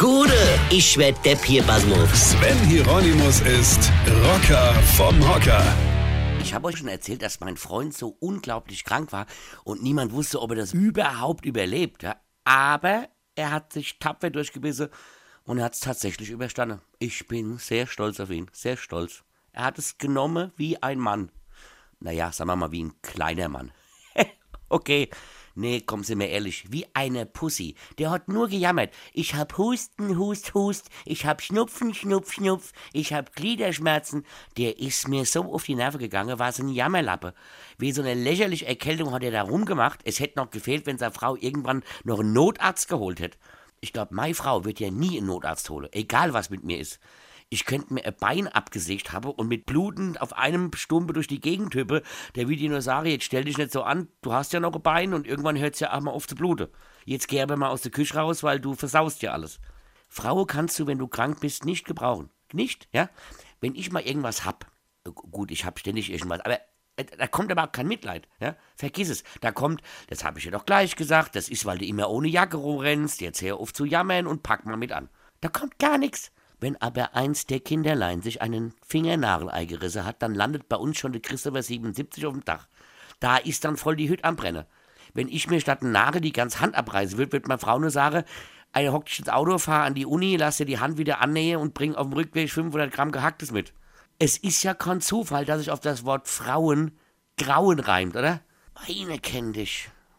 Gude, ich werd Depp hier, Basmus. Sven Hieronymus ist Rocker vom Hocker. Ich habe euch schon erzählt, dass mein Freund so unglaublich krank war und niemand wusste, ob er das überhaupt überlebt. Ja? Aber er hat sich tapfer durchgebissen und er hat es tatsächlich überstanden. Ich bin sehr stolz auf ihn, sehr stolz. Er hat es genommen wie ein Mann. Naja, sagen wir mal wie ein kleiner Mann. okay, nee, komm, sind wir ehrlich, wie eine Pussy. Der hat nur gejammert. Ich hab Husten, Hust, Hust, ich hab Schnupfen, Schnupf, Schnupf, ich hab Gliederschmerzen. Der ist mir so auf die Nerven gegangen, war so ein Jammerlappe. Wie so eine lächerliche Erkältung hat er da rumgemacht. Es hätte noch gefehlt, wenn seine Frau irgendwann noch einen Notarzt geholt hätte. Ich glaube, meine Frau wird ja nie einen Notarzt holen, egal was mit mir ist. Ich könnte mir ein Bein abgesägt haben und mit Bluten auf einem Stumpe durch die Gegend hüppe, der dir nur sagen, jetzt stell dich nicht so an, du hast ja noch ein Bein und irgendwann hört es ja auch mal auf zu bluten. Jetzt geh aber mal aus der Küche raus, weil du versaust ja alles. Frau kannst du, wenn du krank bist, nicht gebrauchen. Nicht, ja? Wenn ich mal irgendwas hab, gut, ich hab ständig irgendwas, aber äh, da kommt aber auch kein Mitleid, ja? Vergiss es. Da kommt, das habe ich dir doch gleich gesagt, das ist, weil du immer ohne Jacke rumrennst, jetzt hör auf zu jammern und pack mal mit an. Da kommt gar nichts. Wenn aber eins der Kinderlein sich einen Fingernagel gerissen hat, dann landet bei uns schon der Christopher 77 auf dem Dach. Da ist dann voll die Hütte am Brennen. Wenn ich mir statt einen Nagel die ganze Hand abreißen würde, wird meine Frau nur sagen, ein hock dich ins Auto, fahr an die Uni, lass dir die Hand wieder annähen und bring auf dem Rückweg 500 Gramm Gehacktes mit. Es ist ja kein Zufall, dass sich auf das Wort Frauen Grauen reimt, oder? Weine kenn dich.